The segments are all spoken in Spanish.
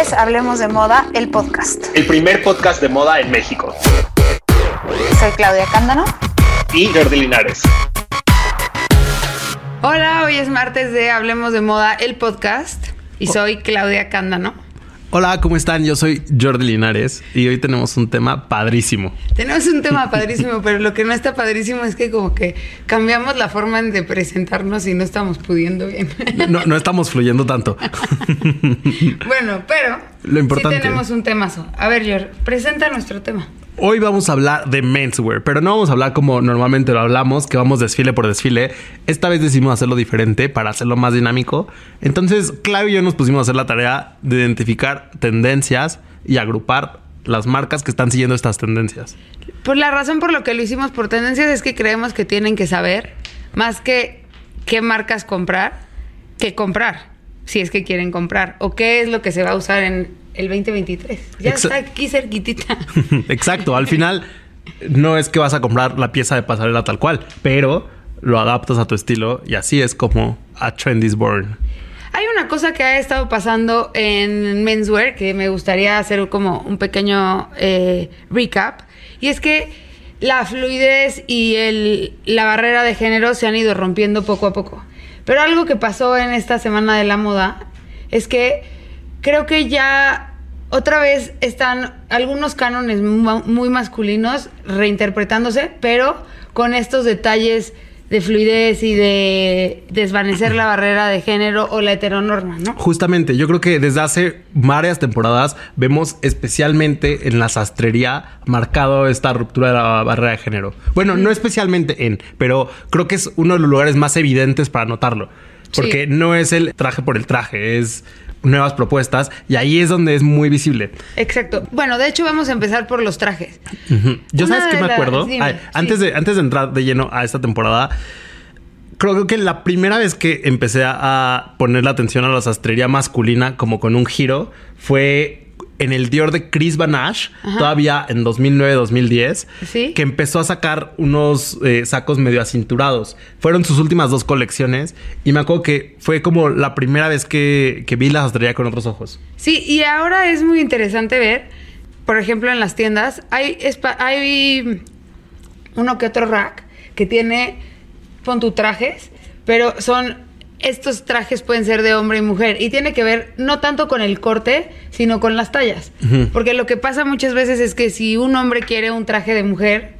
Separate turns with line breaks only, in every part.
es Hablemos de Moda, el podcast.
El primer podcast de moda en México.
Soy Claudia Cándano.
Y Jordi Linares.
Hola, hoy es martes de Hablemos de Moda, el podcast. Y soy Claudia Cándano.
Hola, ¿cómo están? Yo soy Jordi Linares y hoy tenemos un tema padrísimo.
Tenemos un tema padrísimo, pero lo que no está padrísimo es que como que cambiamos la forma de presentarnos y no estamos pudiendo bien.
No, no estamos fluyendo tanto.
bueno, pero
lo importante.
Sí tenemos un temazo. A ver, Jordi, presenta nuestro tema.
Hoy vamos a hablar de menswear, pero no vamos a hablar como normalmente lo hablamos, que vamos desfile por desfile. Esta vez decidimos hacerlo diferente para hacerlo más dinámico. Entonces, Claudio y yo nos pusimos a hacer la tarea de identificar tendencias y agrupar las marcas que están siguiendo estas tendencias.
Pues la razón por lo que lo hicimos por tendencias es que creemos que tienen que saber más que qué marcas comprar, que comprar, si es que quieren comprar, o qué es lo que se va a usar en el 2023. Ya está aquí cerquitita.
Exacto, al final no es que vas a comprar la pieza de pasarela tal cual, pero lo adaptas a tu estilo y así es como a trend is born.
Hay una cosa que ha estado pasando en menswear que me gustaría hacer como un pequeño eh, recap y es que la fluidez y el, la barrera de género se han ido rompiendo poco a poco. Pero algo que pasó en esta semana de la moda es que creo que ya otra vez están algunos cánones muy masculinos reinterpretándose, pero con estos detalles de fluidez y de desvanecer la barrera de género o la heteronorma, ¿no?
Justamente, yo creo que desde hace varias temporadas vemos especialmente en la sastrería marcado esta ruptura de la barrera de género. Bueno, no especialmente en, pero creo que es uno de los lugares más evidentes para notarlo. Porque no es el traje por el traje, es nuevas propuestas y ahí es donde es muy visible.
Exacto. Bueno, de hecho vamos a empezar por los trajes.
Yo sabes que me acuerdo, antes, de, antes de entrar de lleno a esta temporada, creo que la primera vez que empecé a poner la atención a la sastrería masculina como con un giro fue en el Dior de Chris Banash, todavía en 2009-2010, que empezó a sacar unos eh, sacos medio acinturados. Fueron sus últimas dos colecciones y me acuerdo que fue como la primera vez que, vi la sastrería con otros ojos.
Sí, y ahora es muy interesante ver, por ejemplo, en las tiendas, hay, hay uno que otro rack que tiene, pon tu trajes, pero son estos trajes pueden ser de hombre y mujer y tiene que ver no tanto con el corte, sino con las tallas. Porque lo que pasa muchas veces es que si un hombre quiere un traje de mujer,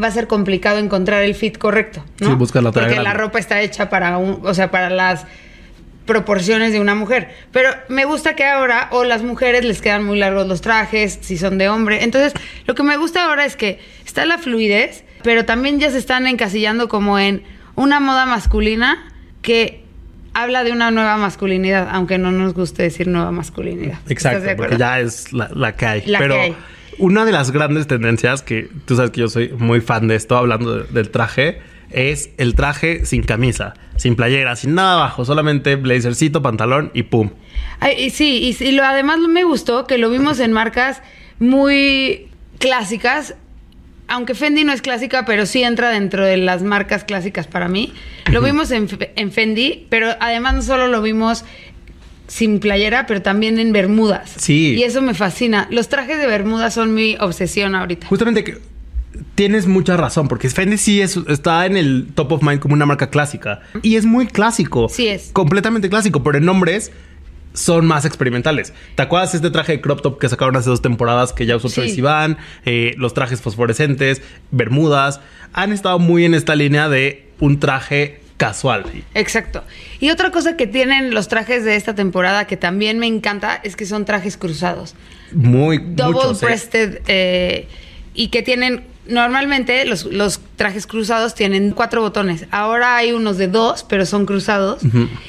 va a ser complicado encontrar el fit correcto, ¿no?
Sí, busca la talla
Porque la ropa está hecha para un, o sea, para las proporciones de una mujer. Pero me gusta que ahora o las mujeres les quedan muy largos los trajes, si son de hombre. Entonces, lo que me gusta ahora es que está la fluidez, pero también ya se están encasillando como en una moda masculina que habla de una nueva masculinidad, aunque no nos guste decir nueva masculinidad.
Exacto, porque ya es la, que hay. Pero una de las grandes tendencias que tú sabes que yo soy muy fan de esto, hablando del traje, es el traje sin camisa, sin playera, sin nada abajo, solamente blazercito, pantalón y pum.
y sí, y, lo, además me gustó que lo vimos en marcas muy clásicas aunque Fendi no es clásica, pero sí entra dentro de las marcas clásicas para mí. Lo vimos en, Fendi, pero además no solo lo vimos sin playera, pero también en bermudas.
Sí.
Y eso me fascina. Los trajes de bermudas son mi obsesión ahorita.
Justamente que tienes mucha razón, porque Fendi sí está en el top of mind como una marca clásica. Y es muy clásico.
Sí es.
Completamente clásico, pero en nombres son más experimentales. ¿Te acuerdas este traje de crop top que sacaron hace dos temporadas que ya usó sí. Tracy eh, los trajes fosforescentes, bermudas. Han estado muy en esta línea de un traje casual.
Exacto. Y otra cosa que tienen los trajes de esta temporada que también me encanta es que son trajes cruzados.
Muy
Double breasted eh, y que tienen normalmente los, los, trajes cruzados tienen cuatro botones. Ahora hay unos de dos, pero son cruzados.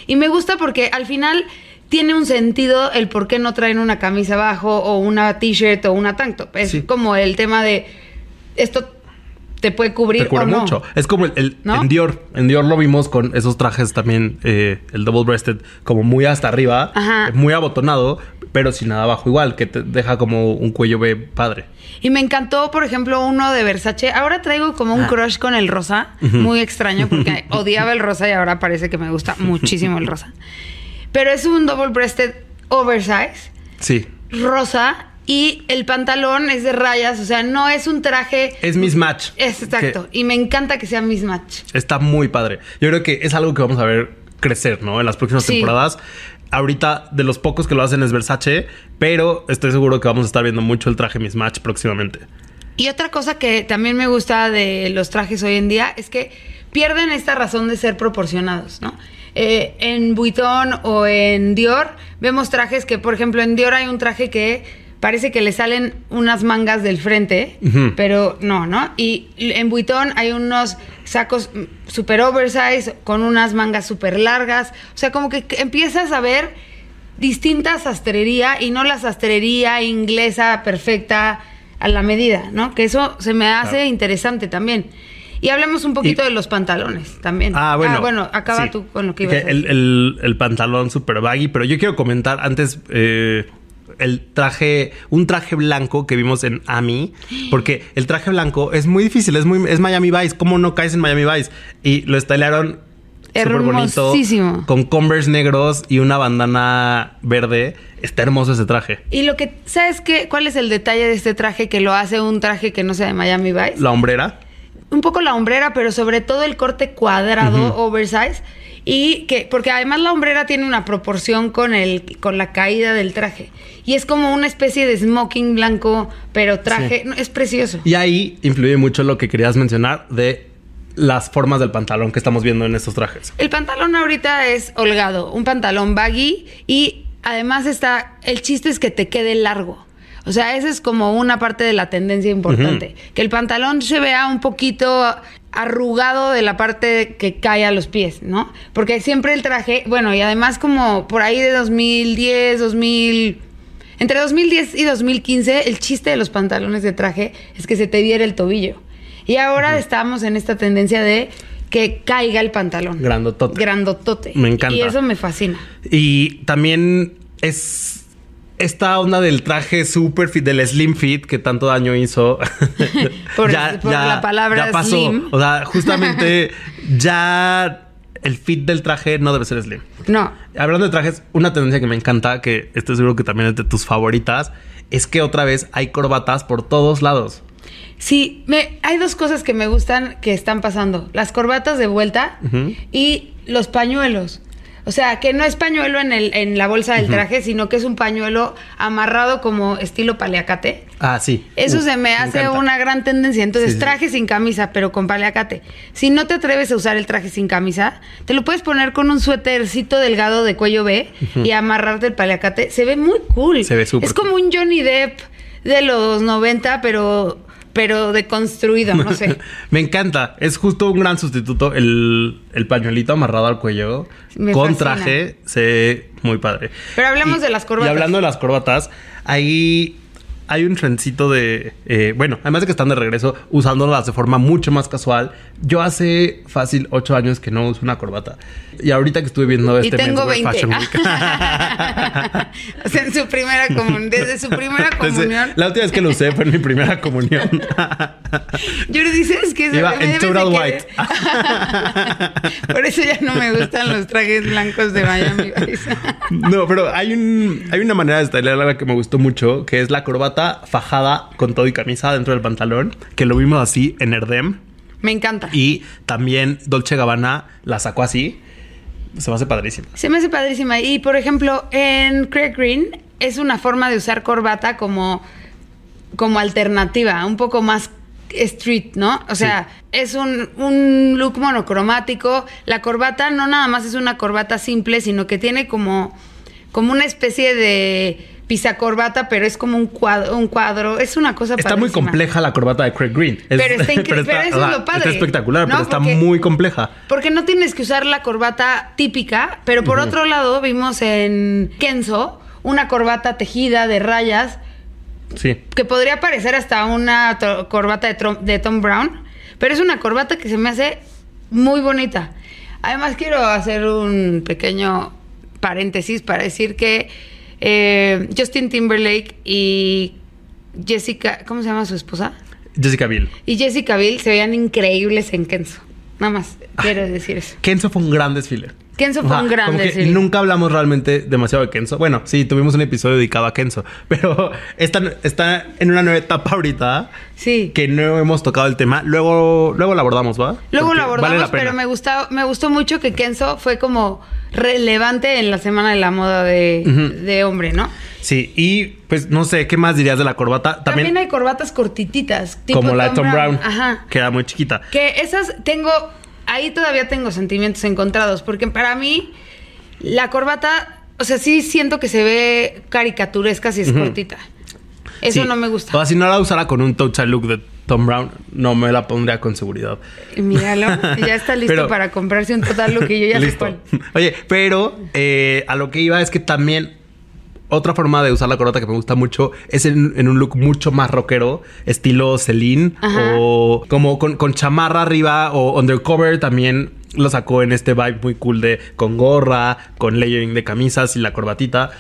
Y me gusta porque al final tiene un sentido el por qué no traen una camisa abajo o una t-shirt o una tank top. Es como el tema de esto te puede cubrir
te cubre mucho. Es como el, en Dior. En Dior lo vimos con esos trajes también, eh, el double breasted, como muy hasta arriba, muy abotonado, pero sin nada abajo igual, que te deja como un cuello B padre.
Y me encantó, por ejemplo, uno de Versace. Ahora traigo como un ah. crush con el rosa, muy extraño porque odiaba el rosa y ahora parece que me gusta muchísimo el rosa. Pero es un double breasted oversize
Sí.
Rosa y el pantalón es de rayas, o sea, no es un traje.
Es mismatch.
Es exacto. y me encanta que sea mismatch.
Está muy padre. Yo creo que es algo que vamos a ver crecer, ¿no? En las próximas temporadas. Ahorita de los pocos que lo hacen es Versace, pero estoy seguro que vamos a estar viendo mucho el traje mismatch próximamente.
Y otra cosa que también me gusta de los trajes hoy en día es que pierden esta razón de ser proporcionados, ¿no? Eh, en Vuitton o en Dior vemos trajes que, por ejemplo, en Dior hay un traje que parece que le salen unas mangas del frente, pero no, ¿no? Y en Vuitton hay unos sacos super oversize con unas mangas súper largas. O sea, como que empiezas a ver distinta sastrería y no la sastrería inglesa perfecta a la medida, ¿no? Que eso se me hace interesante también. Y hablemos un poquito de los pantalones también.
Ah, bueno. Ah,
bueno, acaba tú con lo que ibas a
decir. El, el, pantalón super baggy, pero yo quiero comentar antes eh, el traje, un traje blanco que vimos en Ami, porque el traje blanco es muy difícil, es muy, es Miami Vice. ¿Cómo no caes en Miami Vice? Y lo estilaron súper bonito, con Converse negros y una bandana verde. Está hermoso ese traje.
Y lo que, ¿sabes qué? ¿Cuál es el detalle de este traje que lo hace un traje que no sea de Miami Vice?
La hombrera.
Un poco la hombrera, pero sobre todo el corte cuadrado, oversize y que porque además la hombrera tiene una proporción con el con la caída del traje. Y es como una especie de smoking blanco pero traje. Es precioso.
Y ahí influye mucho lo que querías mencionar de las formas del pantalón que estamos viendo en estos trajes.
El pantalón ahorita es holgado un pantalón baggy y además está el chiste es que te quede largo o sea, esa es como una parte de la tendencia importante. Que el pantalón se vea un poquito arrugado de la parte que cae a los pies, ¿no? Porque siempre el traje, bueno, y además como por ahí de 2010, 2000... Entre 2010 y 2015, el chiste de los pantalones de traje es que se te viera el tobillo. Y ahora estamos en esta tendencia de que caiga el pantalón.
Grandotote.
Grandotote.
Me encanta.
Y eso me fascina.
Y también es esta onda del traje super fit, del slim fit que tanto daño hizo.
por, ya, la palabra
ya pasó. O sea, justamente ya el fit del traje no debe ser slim.
No.
Hablando de trajes, una tendencia que me encanta, que estoy seguro que también es de tus favoritas, es que otra vez hay corbatas por todos lados.
Sí, me, hay dos cosas que me gustan que están pasando. Las corbatas de vuelta y los pañuelos. O sea, que no es pañuelo en, el, en la bolsa del traje, sino que es un pañuelo amarrado como estilo paleacate.
Ah, sí.
Eso se me, hace una gran tendencia. Entonces, traje sin camisa, pero con paleacate. Si no te atreves a usar el traje sin camisa, te lo puedes poner con un suétercito delgado de cuello B y amarrarte el paleacate. Se ve muy cool.
Se ve súper
Es como un Johnny Depp de los 90, pero pero deconstruido, no sé.
Me encanta. Es justo un gran sustituto. El, pañuelito amarrado al cuello con traje se ve muy padre.
Pero hablemos de las corbatas.
Y hablando de las corbatas, ahí hay un trencito de. Eh, bueno, además de que están de regreso usándolas de forma mucho más casual. Yo hace fácil ocho años que no uso una corbata. Y ahorita que estuve viendo este
y tengo 20. Fashion Week. o sea, en su primera comunión. Desde su primera comunión.
la última vez que lo usé fue en mi primera comunión.
Yo le dices que
Iba en total white.
Por eso ya no me gustan los trajes blancos de Miami.
no, pero hay un hay una manera de estilar que me gustó mucho, que es la corbata fajada con todo y camisa dentro del pantalón, que lo vimos así en Erdem.
Me encanta.
Y también Dolce Gabbana la sacó así. Se me hace padrísima.
Se me hace padrísima. Y por ejemplo, en Craig Green es una forma de usar corbata como, como alternativa, un poco más street, ¿no? O sea, es un, un, look monocromático. La corbata no nada más es una corbata simple, sino que tiene como, como una especie de pisa corbata, pero es como un cuadro, un cuadro. Es una cosa
Está muy compleja la corbata de Craig Green.
pero está increíble. Pero, eso es lo padre.
Está espectacular, pero está muy compleja.
Porque no tienes que usar la corbata típica, pero por otro lado vimos en Kenzo una corbata tejida de rayas.
Sí.
Que podría parecer hasta una corbata de, de Tom Brown, pero es una corbata que se me hace muy bonita. Además quiero hacer un pequeño paréntesis para decir que eh, Justin Timberlake y Jessica, ¿cómo se llama su esposa?
Jessica Biel.
Y Jessica Biel se veían increíbles en Kenzo. Nada más quiero decir eso.
Kenzo fue un gran desfile.
Kenzo fue un grande.
Y nunca hablamos realmente demasiado de Kenzo. Bueno, sí, tuvimos un episodio dedicado a Kenzo, pero está, está en una nueva etapa ahorita.
Sí.
Que no hemos tocado el tema. Luego, luego lo abordamos, ¿va?
Luego lo abordamos, pero me gustó, me gustó mucho que Kenzo fue como relevante en la semana de la moda de, hombre, ¿no?
Sí, y pues no sé, ¿qué más dirías de la corbata?
También, hay corbatas cortititas.
como la de Tom Brown, Ajá. que era muy chiquita.
Que esas tengo ahí todavía tengo sentimientos encontrados, porque para mí la corbata, o sea, sí siento que se ve caricaturesca si es cortita. Eso no me gusta.
O si no la usara con un touch look de Tom Brown, no me la pondría con seguridad.
Míralo, ya está listo para comprarse un total look y yo ya listo. sé cuál.
Oye, pero eh, a lo que iba es que también otra forma de usar la corbata que me gusta mucho es en, un look mucho más rockero, estilo Celine o como con, con, chamarra arriba o undercover también lo sacó en este vibe muy cool de con gorra, con layering de camisas y la corbatita.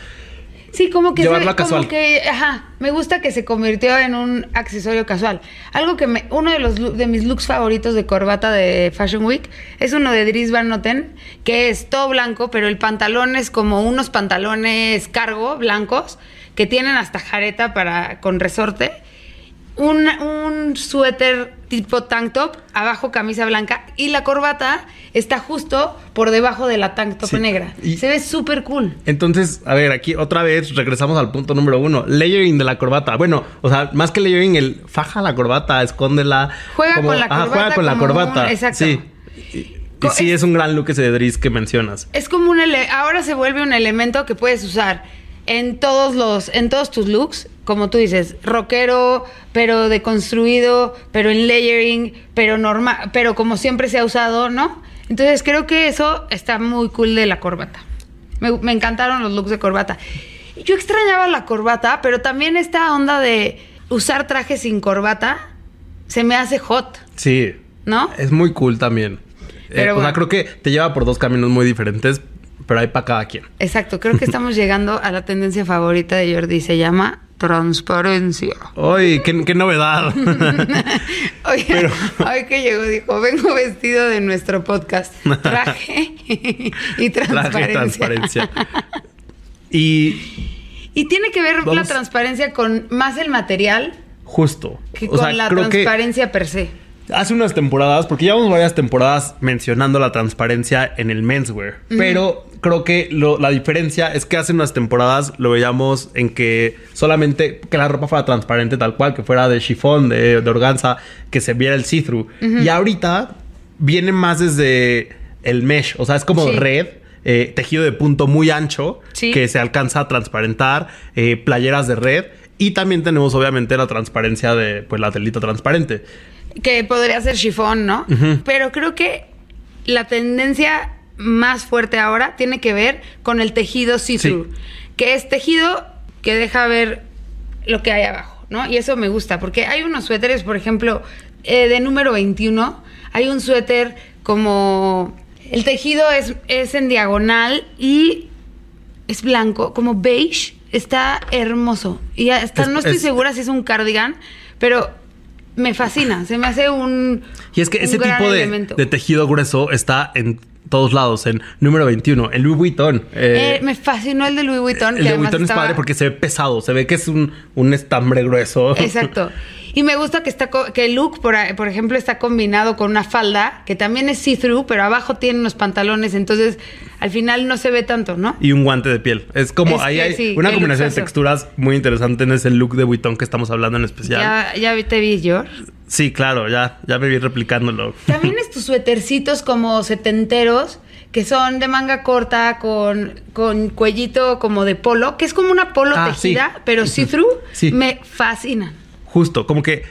Sí, como que, se, como que, ajá, me gusta que se convirtió en un accesorio casual. Algo que me, uno de los de mis looks favoritos de corbata de Fashion Week es uno de Dries Van Noten, que es todo blanco, pero el pantalón es como unos pantalones cargo blancos que tienen hasta jareta para con resorte un, un suéter tipo tank top, abajo camisa blanca y la corbata está justo por debajo de la tank top negra. Se ve súper cool.
Entonces, a ver, aquí otra vez regresamos al punto número uno. Layering de la corbata. Bueno, o sea, más que layering, el faja la corbata, escóndela.
Juega con la corbata.
juega con la corbata. exacto. Sí. Y, sí, es, un gran look ese de que mencionas.
Es como un... Ahora se vuelve un elemento que puedes usar en todos los, en todos tus looks, como tú dices, rockero, pero deconstruido, pero en layering, pero normal, pero como siempre se ha usado, ¿no? Entonces creo que eso está muy cool de la corbata. Me, me encantaron los looks de corbata. Yo extrañaba la corbata, pero también esta onda de usar trajes sin corbata se me hace hot.
Sí.
¿No?
Es muy cool también. Eh, o sea, creo que te lleva por dos caminos muy diferentes, pero hay para cada quien.
Exacto, creo que estamos llegando a la tendencia favorita de Jordi, se llama transparencia.
¡Ay, qué, novedad!
Oye, hoy que llegó dijo, vengo vestido de nuestro podcast, traje y transparencia. transparencia.
y...
Y tiene que ver la transparencia con más el material.
Justo.
Que con la transparencia per se
hace unas temporadas, porque llevamos varias temporadas mencionando la transparencia en el menswear, pero creo que la diferencia es que hace unas temporadas lo veíamos en que solamente que la ropa fuera transparente tal cual, que fuera de chifón, de, organza, que se viera el see-through. Y ahorita viene más desde el mesh, o sea, es como red. Eh, tejido de punto muy ancho que se alcanza a transparentar, eh, playeras de red y también tenemos obviamente la transparencia de pues la telita transparente
que podría ser chifón, ¿no? Pero creo que la tendencia más fuerte ahora tiene que ver con el tejido see-through, que es tejido que deja ver lo que hay abajo, ¿no? Y eso me gusta, porque hay unos suéteres, por ejemplo, eh, de número 21, hay un suéter como... El tejido es, es en diagonal y es blanco, como beige, está hermoso. Y hasta no estoy segura si es un cardigan, pero me fascina, se me hace un.
Y es que ese tipo de, tejido grueso está en todos lados, en número 21, el Louis Vuitton.
Eh, eh, me fascinó el de Louis Vuitton.
El de Louis Vuitton es padre porque se ve pesado, se ve que es un, un estambre grueso.
Exacto. Y me gusta que está que el look, por, por ejemplo, está combinado con una falda que también es see-through, pero abajo tiene unos pantalones, entonces al final no se ve tanto, ¿no?
Y un guante de piel. Es como ahí hay una combinación de texturas muy interesante en ese look de Vuitton que estamos hablando en especial.
Ya, ya te vi, George.
Sí, claro, ya, ya me vi replicándolo.
También estos suétercitos como setenteros que son de manga corta con, con cuellito como de polo, que es como una polo ah, tejida, pero see-through, sí. me fascina.
Justo, como que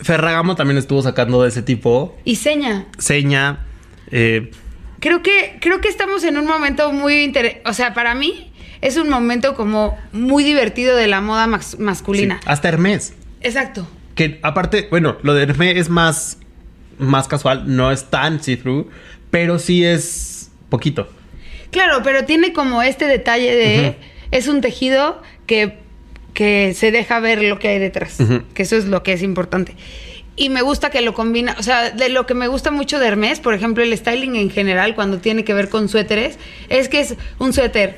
Ferragamo también estuvo sacando de ese tipo.
Y Seña.
Seña. Eh,
creo que, creo que estamos en un momento muy interesante. O sea, para mí es un momento como muy divertido de la moda masculina.
hasta Hermes.
Exacto.
Que aparte, bueno, lo de Hermes es más, más casual, no es tan see-through, pero sí es poquito.
Claro, pero tiene como este detalle de. Es un tejido que que se deja ver lo que hay detrás, que eso es lo que es importante. y me gusta que lo combina, o sea, de lo que me gusta mucho de Hermes, por ejemplo, el styling en general cuando tiene que ver con suéteres, es que es un suéter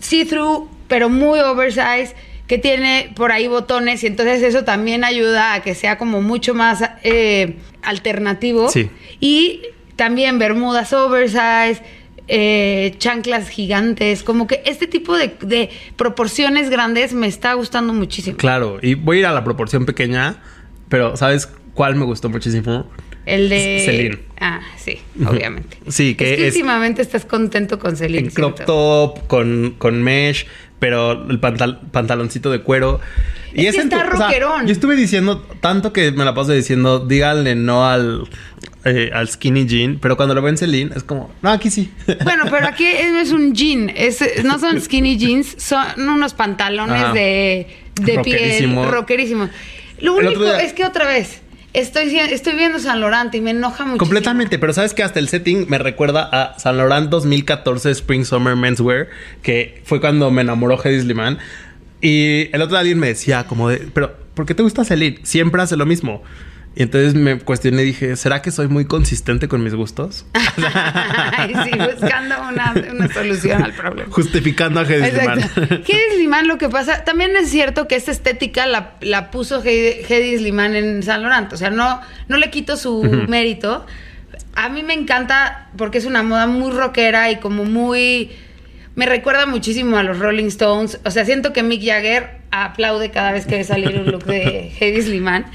see-through, pero muy oversize, que tiene por ahí botones y entonces eso también ayuda a que sea como mucho más eh, alternativo.
Sí.
Y también bermudas oversize, eh, chanclas gigantes, como que este tipo de, de proporciones grandes me está gustando muchísimo.
Claro, y voy a ir a la proporción pequeña, pero ¿sabes cuál me gustó muchísimo?
El de.
Celine.
Ah, sí, obviamente.
Sí, que
es que
es-
últimamente estás contento con Celine.
En crop top, con, con mesh, pero el pantal- pantaloncito de cuero.
Es que
en
está
o sea,
rockerón.
yo estuve diciendo tanto que me la paso diciendo, díganle no al, eh, al skinny jean, pero cuando lo ven Celine es como, no, aquí sí.
Bueno, pero aquí no es un jean, es, no son skinny jeans, son unos pantalones
Ajá.
de, de
Rockerísimo.
piel rockerísimos. Lo único
día-
es que otra vez, estoy, estoy viendo San Laurent y me enoja mucho.
Completamente, pero sabes que hasta el setting me recuerda a San Laurent 2014 Spring Summer Menswear, que fue cuando me enamoró Hedy Sliman. Y el otro día alguien me decía como de, pero ¿por qué te gusta Celine? Siempre hace lo mismo. Y entonces me cuestioné y dije, ¿será que soy muy consistente con mis gustos?
Ay, sí, buscando una, una solución al problema.
Justificando a Hedy Sliman.
Hedy Sliman lo que pasa, también es cierto que esta estética la, la puso Hedy Sliman en San Laurent, o sea, no, no le quito su mérito. A mí me encanta porque es una moda muy rockera y como muy... Me recuerda muchísimo a los Rolling Stones. O sea, siento que Mick Jagger aplaude cada vez que ve salir un look de Hedy Sliman.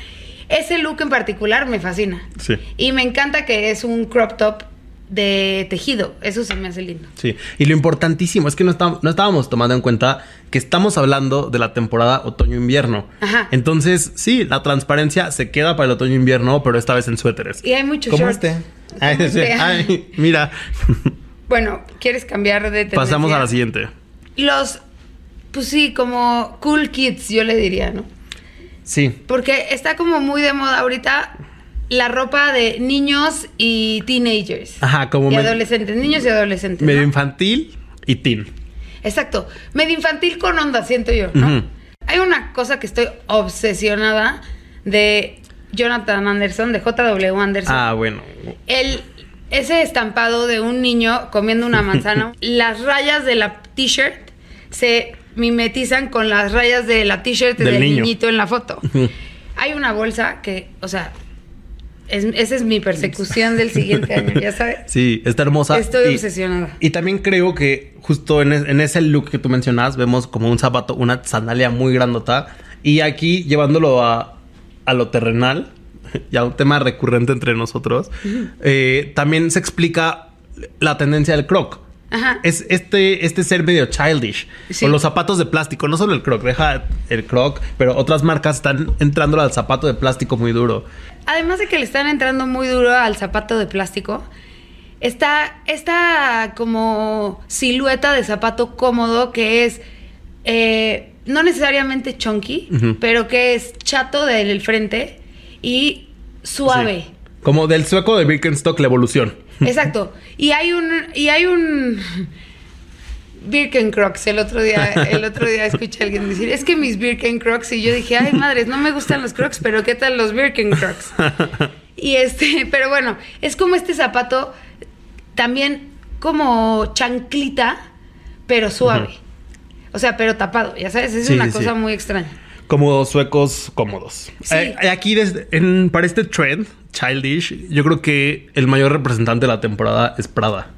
Ese look en particular me fascina.
Sí.
Y me encanta que es un crop top de tejido. Eso se me hace lindo.
Sí, y lo importantísimo es que no, estábamos, no estábamos tomando en cuenta que estamos hablando de la temporada otoño-invierno.
Ajá.
Entonces, sí, la transparencia se queda para el otoño-invierno, pero esta vez en suéteres.
Y hay muchos
Como
shorts.
este. Ay,
Como
sí,
este.
ay, mira.
Bueno, ¿quieres cambiar de tendencia?
Pasamos a la siguiente.
Los, pues sí, como cool kids, yo le diría, ¿no?
Sí.
Porque está como muy de moda ahorita la ropa de niños y teenagers.
Ajá, como
y
me-
adolescentes, niños y adolescentes.
Medio
¿no?
infantil y teen.
Exacto. Medio infantil con onda, siento yo, ¿no? Hay una cosa que estoy obsesionada de Jonathan Anderson, de JW Anderson.
Ah, bueno.
El, ese estampado de un niño comiendo una manzana, las rayas de la t-shirt se mimetizan con las rayas de la t-shirt
Del
del,
niño.
niñito en la foto. Hay una bolsa que, o sea, es- esa es mi persecución del siguiente año, ya sabes.
Sí, está hermosa.
Estoy
Y-
obsesionada.
Y también creo que justo en, es- en ese look que tú mencionas, vemos como un zapato, una sandalia muy grandota. Y aquí llevándolo a, a lo terrenal, ya un tema recurrente entre nosotros, eh, también se explica la tendencia del croc.
Ajá.
Es este, este ser medio childish.
Sí.
Con los zapatos de plástico. No solo el croc, deja el croc, pero otras marcas están entrando al zapato de plástico muy duro.
Además de que le están entrando muy duro al zapato de plástico, está esta como silueta de zapato cómodo que es eh, no necesariamente chunky, pero que es chato del frente y suave.
Sí. Como del sueco de Birkenstock, la evolución.
Exacto. Y hay un y hay un Birkencrocs. El otro día el otro día escuché a alguien decir, "Es que mis Birkencrocs" y yo dije, "Ay, madres, no me gustan los Crocs, pero ¿qué tal los Birkencrocs?" Y este, pero bueno, es como este zapato también como chanclita, pero suave. O sea, pero tapado, ya sabes, es
Sí,
una
sí,
cosa
sí.
muy extraña.
Como suecos cómodos.
Sí.
Eh, aquí, desde- en- para este trend, childish, yo creo que el mayor representante de la temporada es Prada.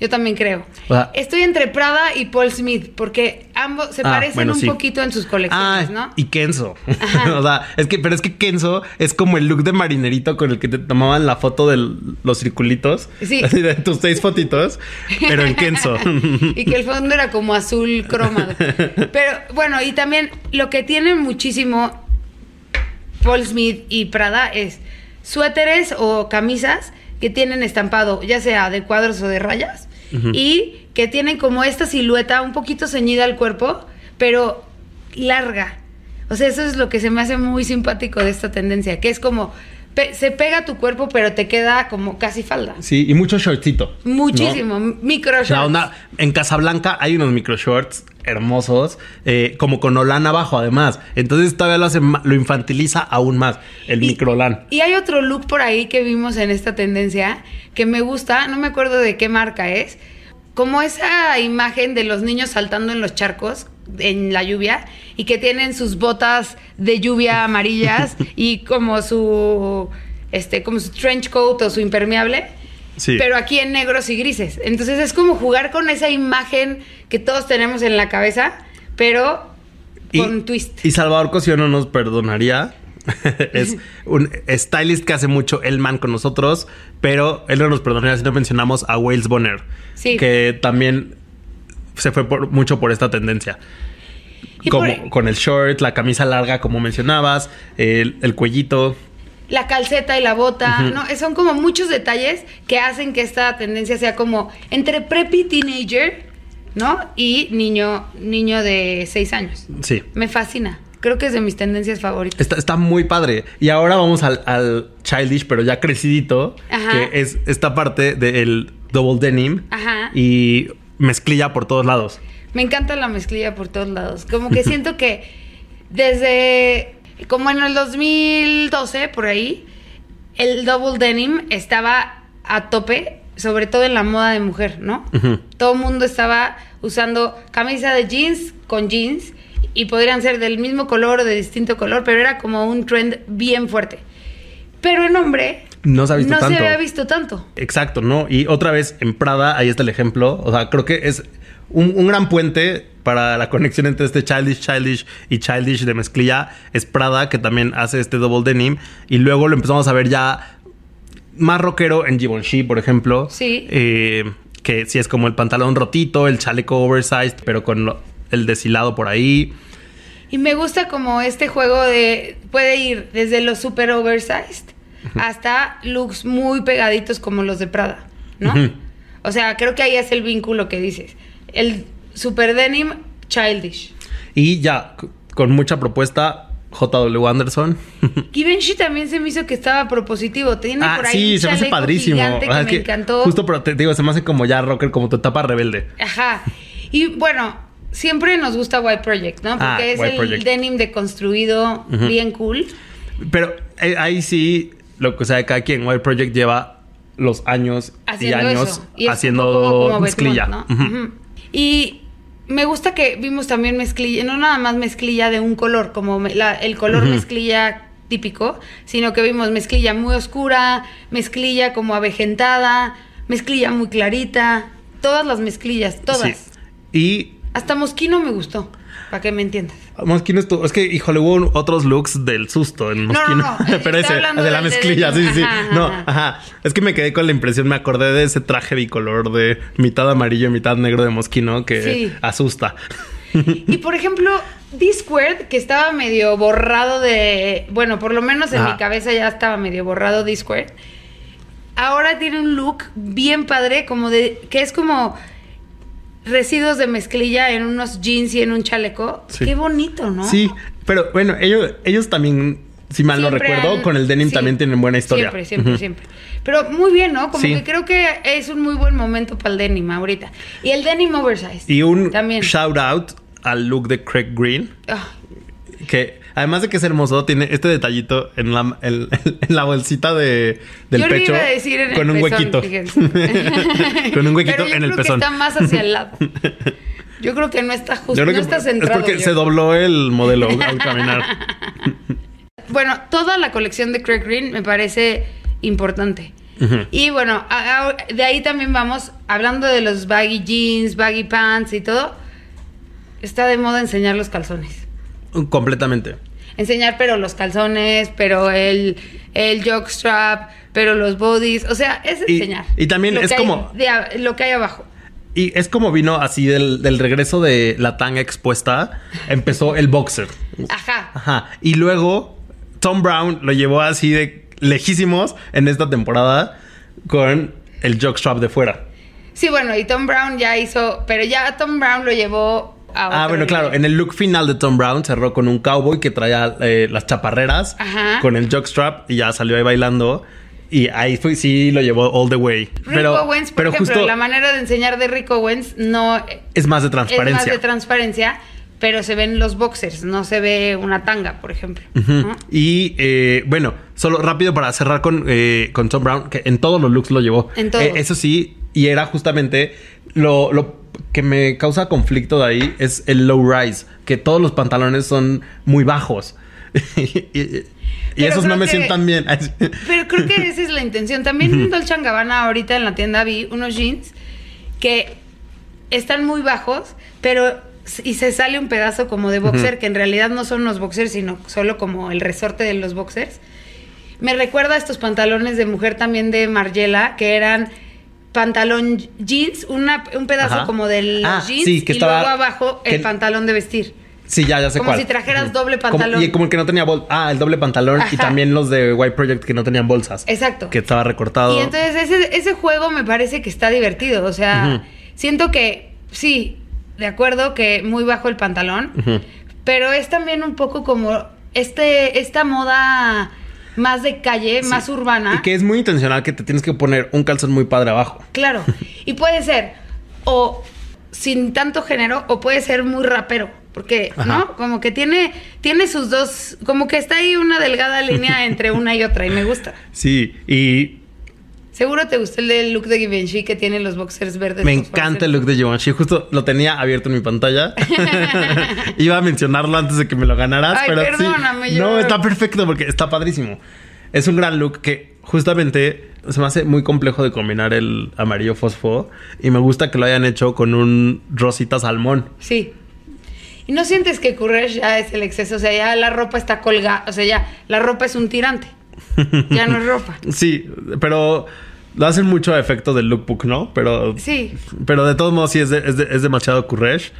Yo también creo.
O sea-
Estoy entre Prada y Paul Smith, porque ambos se
Ah,
parecen
bueno,
un
sí.
poquito en sus colecciones,
Ah,
¿no?
y Kenzo. O sea, es que, pero es que Kenzo es como el look de marinerito con el que te tomaban la foto de los circulitos.
Sí.
Así de tus seis fotitos, pero en Kenzo.
y que el fondo era como azul cromado. Pero bueno, y también lo que tienen muchísimo Paul Smith y Prada es suéteres o camisas que tienen estampado, ya sea de cuadros o de rayas, Y que tienen como esta silueta un poquito ceñida al cuerpo, pero larga. O sea, eso es lo que se me hace muy simpático de esta tendencia, que es como se pega a tu cuerpo, pero te queda como casi falda.
Sí, y mucho shortcito.
Muchísimo, micro shorts.
La onda, en Casablanca hay unos micro shorts hermosos, eh, como con Olan abajo además. Entonces todavía lo, hace, lo infantiliza aún más, el micro Olan.
Y hay otro look por ahí que vimos en esta tendencia que me gusta, no me acuerdo de qué marca es, como esa imagen de los niños saltando en los charcos en la lluvia y que tienen sus botas de lluvia amarillas y como su este como su trench coat o su impermeable. Pero aquí en negros y grises. Entonces es como jugar con esa imagen que todos tenemos en la cabeza, pero con twist.
Y Salvador Cosío no nos perdonaría. es un stylist que hace mucho el man con nosotros, pero él no nos perdonaría si no mencionamos a Wales Bonner, que también se fue por, mucho por esta tendencia. Como, con el short, la camisa larga, como mencionabas, el, cuellito.
La calceta y la bota, ¿no? Son como muchos detalles que hacen que esta tendencia sea como entre preppy teenager, ¿no? Y niño, niño de seis años.
Sí.
Me fascina. Creo que es de mis tendencias favoritas.
Está, está muy padre. Y ahora vamos al, childish, pero ya crecidito, que es esta parte del double denim Ajá. y mezclilla por todos lados.
Me encanta la mezclilla por todos lados. Como que siento que desde como en el 2012 por ahí el double denim estaba a tope, sobre todo en la moda de mujer, ¿no? Todo el mundo estaba usando camisa de jeans con jeans y podrían ser del mismo color o de distinto color, pero era como un trend bien fuerte. Pero en hombre
no se, ha visto
no
se
había visto tanto.
Exacto, ¿no? Y otra vez en Prada, ahí está el ejemplo. O sea, creo que es un, gran puente para la conexión entre este Childish Childish y Childish de mezclilla es Prada, que también hace este double denim. Y luego lo empezamos a ver ya más rockero en Givenchy, por ejemplo.
Sí.
Eh, que sí es como el pantalón rotito, el chaleco oversized, pero con el deshilado por ahí.
Y me gusta como este juego de... Puede ir desde lo super oversized hasta looks muy pegaditos como los de Prada, ¿no? O sea, creo que ahí es el vínculo que dices. El super denim childish.
Y ya, con mucha propuesta, JW Anderson.
Givenchy también se me hizo que estaba propositivo. Tiene ah, por ahí
sí, se me hace padrísimo.
Que me encantó.
Justo, pero te digo, se me hace como ya rocker, como tu etapa rebelde.
Ajá. Y bueno, siempre nos gusta White Project, ¿no? Porque ah, es el denim deconstruido, bien cool.
Pero eh, ahí sí, lo que sea, cada quien, White Project lleva los años y años haciendo mezclilla.
Y me gusta que vimos también mezclilla, no nada más mezclilla de un color, como el color mezclilla típico, sino que vimos mezclilla muy oscura, mezclilla como avejentada, mezclilla muy clarita, todas las mezclillas, todas.
Y
hasta Mosquino me gustó, para que me entiendas.
Mosquino estuvo, es que, híjole, hubo otros looks del susto en Mosquino.
No, no,
Pero ese, de la mezclilla, sí, sí. no, ajá. Es que me quedé con la impresión, me acordé de ese traje bicolor de mitad amarillo y mitad negro de Mosquino que asusta.
Y por ejemplo, Discord, que estaba medio borrado de. Bueno, por lo menos en mi cabeza ya estaba medio borrado Discord. Ahora tiene un look bien padre, como de. que es como residuos de mezclilla en unos jeans y en un chaleco. Qué bonito, ¿no?
Sí, pero bueno, ellos, ellos también, si mal no recuerdo, con el denim también tienen buena historia.
Siempre, siempre, siempre. Pero muy bien, ¿no? Como que creo que es un muy buen momento para el denim ahorita. Y el denim oversized.
Y un shout out al look de Craig Green. Ah. Que Además de que es hermoso, tiene este detallito en la, en, la bolsita de, del pecho. con, un huequito. con un huequito en el pezón.
Que está más hacia el lado. Yo creo que no está justo, no está centrado.
Es porque se dobló el modelo al caminar.
bueno, toda la colección de Craig Green me parece importante. Y bueno, de ahí también vamos, hablando de los baggy jeans, baggy pants y todo, está de moda enseñar los calzones.
Completamente
enseñar, pero los calzones, pero el, el jockstrap, pero los bodies. O sea, es enseñar.
Y, también es como.
lo que hay abajo.
Y es como vino así del, del, regreso de la tanga expuesta, empezó el boxer.
Ajá.
Ajá. Y luego Tom Brown lo llevó así de lejísimos en esta temporada con el jockstrap de fuera.
Sí, bueno, y Tom Brown ya hizo, pero ya Tom Brown lo llevó a
Ah, bueno, claro. En el look final de Tom Brown cerró con un cowboy que traía eh, las chaparreras
Ajá.
con el jockstrap y ya salió ahí bailando. Y ahí fue, sí lo llevó all the way.
Rick
pero,
Owens, por
pero
ejemplo,
justo
la manera de enseñar de Rick Owens no
es más de
es
transparencia.
más de transparencia, pero se ven los boxers, no se ve una tanga, por ejemplo. ¿no?
Y eh, bueno, solo rápido para cerrar con, eh, con Tom Brown, que en todos los looks lo llevó.
En todos.
Eh, eso sí, y era justamente lo, lo que me causa conflicto de ahí es el low rise, que todos los pantalones son muy bajos. y y- y
Pero
esos no me
que-
sientan bien.
Pero creo que esa es la intención. También en Dolce Gabbana ahorita en la tienda vi unos jeans que están muy bajos, pero y se sale un pedazo como de boxer que en realidad no son los boxers, sino solo como el resorte de los boxers. Me recuerda a estos pantalones de mujer también de Margiela que eran pantalón jeans, una, un pedazo
Ajá.
como de los
Ah,
jeans
sí, que
y
estaba-
luego abajo el
que-
pantalón de vestir.
Sí, ya, ya sé
Como
cuál.
si trajeras doble
Como-
pantalón.
y como el que no tenía bolsa. Ah, el doble pantalón. Y también los de White Project que no tenían bolsas.
Exacto.
Que estaba recortado.
Y entonces ese, ese juego me parece que está divertido. O sea, siento que sí, de acuerdo que muy bajo el pantalón, pero es también un poco como este, esta moda más de calle, más urbana.
Y que es muy intencional que te tienes que poner un calzón muy padre abajo.
Claro. Y puede ser o sin tanto género o puede ser muy rapero. Porque,
Ajá.
¿no? Como que tiene, tiene sus dos, como que está ahí una delgada línea entre una y otra y me gusta.
Sí, y
Seguro te gustó el del look de Givenchy que tiene los boxers verdes.
me encanta el look de Givenchy. Justo lo tenía abierto en mi pantalla. Iba a mencionarlo antes de que me lo ganaras,
Ay,
pero
perdóname,
sí.
yo-
No, está perfecto porque está padrísimo. Es un gran look que justamente se me hace muy complejo de combinar el amarillo fosfo y me gusta que lo hayan hecho con un rosita salmón.
Sí. ¿Y no sientes que Courage ya es el exceso? O sea, ya la ropa está colgada. O sea, ya la ropa es un tirante. Ya no es ropa.
Sí, pero lo hacen mucho a efecto del lookbook, ¿no? Pero
Sí.
Pero de todos modos sí es, de- es, de- es demasiado courage.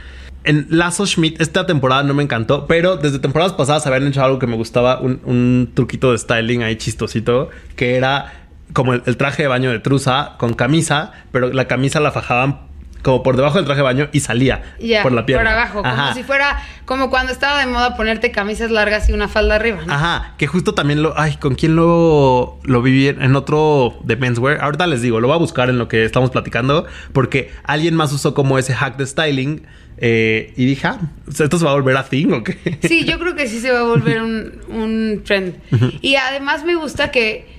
En Lazo Schmidt, esta temporada no me encantó, pero desde temporadas pasadas habían hecho algo que me gustaba, un, un truquito de styling ahí chistosito, que era como el, el traje de baño de truza con camisa, pero la camisa la fajaban como por debajo del traje de baño y salía
Ya,
por la pierna.
Por abajo. Como si fuera, como cuando estaba de moda ponerte camisas largas y una falda arriba, ¿no?
Ajá, que justo también lo. Ay, ¿con quién lo, lo viví en, otro de menswear? Ahorita les digo, lo voy a buscar en lo que estamos platicando, porque alguien más usó como ese hack de styling. eh, y dije, ah, ¿esto se va a volver a thing o qué?
Sí, yo creo que sí se va a volver un, un trend. Y además me gusta que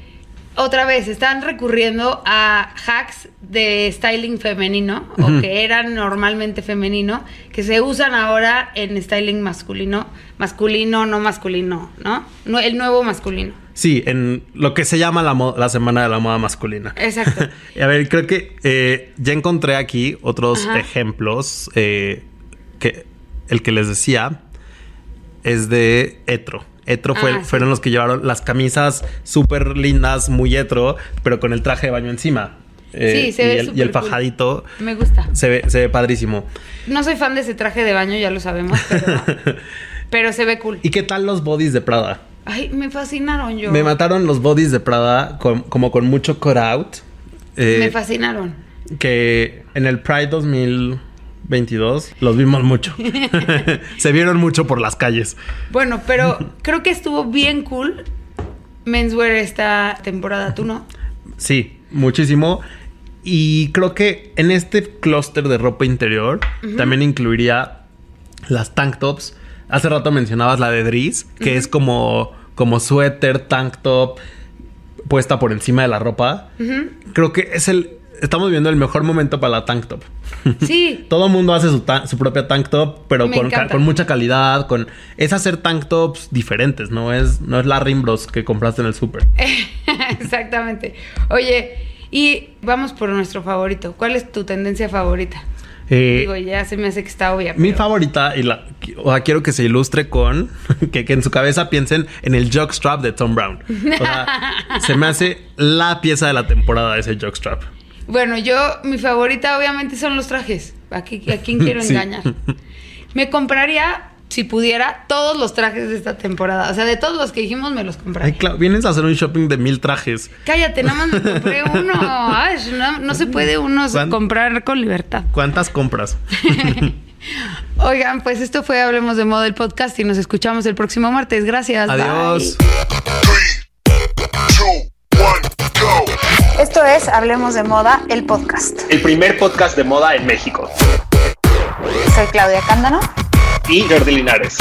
otra vez están recurriendo a hacks de styling femenino o que eran normalmente femenino, que se usan ahora en styling masculino, masculino, no masculino, ¿no? No, el nuevo masculino.
Sí, en lo que se llama la, la semana de la moda masculina.
Exacto.
A ver, creo que eh, ya encontré aquí otros
Ajá.
ejemplos eh, que el que les decía es de Etro. Etro fue,
Ah, sí.
fueron los que llevaron las camisas súper lindas, muy etro, pero con el traje de baño encima. Eh,
Sí, se
y
ve
el, y el
cool.
fajadito
Me gusta.
se ve, se ve padrísimo.
No soy fan de ese traje de baño, ya lo sabemos, pero, pero se ve cool.
¿Y qué tal los bodies de Prada?
Ay, me fascinaron yo.
Me mataron los bodies de Prada con- como con mucho cutout. Eh,
Me fascinaron.
que en el Pride 2022 los vimos mucho. Se vieron mucho por las calles.
Bueno, pero creo que estuvo bien cool menswear esta temporada, ¿tú no?
Sí, muchísimo. Y creo que en este clúster de ropa interior también incluiría las tank tops. Hace rato mencionabas la de Driz, que es como, como suéter, tank top, puesta por encima de la ropa. Creo que es el... Estamos viendo el mejor momento para la tank top.
Sí.
Todo el mundo hace su, su propia tank top, pero con, con mucha calidad, con es hacer tank tops diferentes, no es no es la Rimbros que compraste en el súper.
Exactamente. Oye, y vamos por nuestro favorito. ¿Cuál es tu tendencia favorita?
Eh,
Digo, ya se me hace que está obvia.
mi
pero-
favorita y la o sea, quiero que se ilustre con que, que en su cabeza piensen en el jockstrap de Tom Brown. O sea, se me hace la pieza de la temporada ese jockstrap.
Bueno, yo, mi favorita obviamente son los trajes. Aquí, ¿A quién quiero
Sí.
engañar? Me compraría, si pudiera, todos los trajes de esta temporada. O sea, de todos los que dijimos, me los
Ay,
compraría.
claro, vienes a hacer un shopping de mil trajes.
Cállate, nada más me compré uno. Ay, no, no se puede uno
¿Cuán-
comprar con libertad.
¿Cuántas compras?
Oigan, pues esto fue Hablemos de Moda el podcast y nos escuchamos el próximo martes. Gracias.
Adiós.
Esto es Hablemos de Moda el podcast.
El primer podcast de moda en México.
Soy Claudia Cándano.
Y Jordi Linares.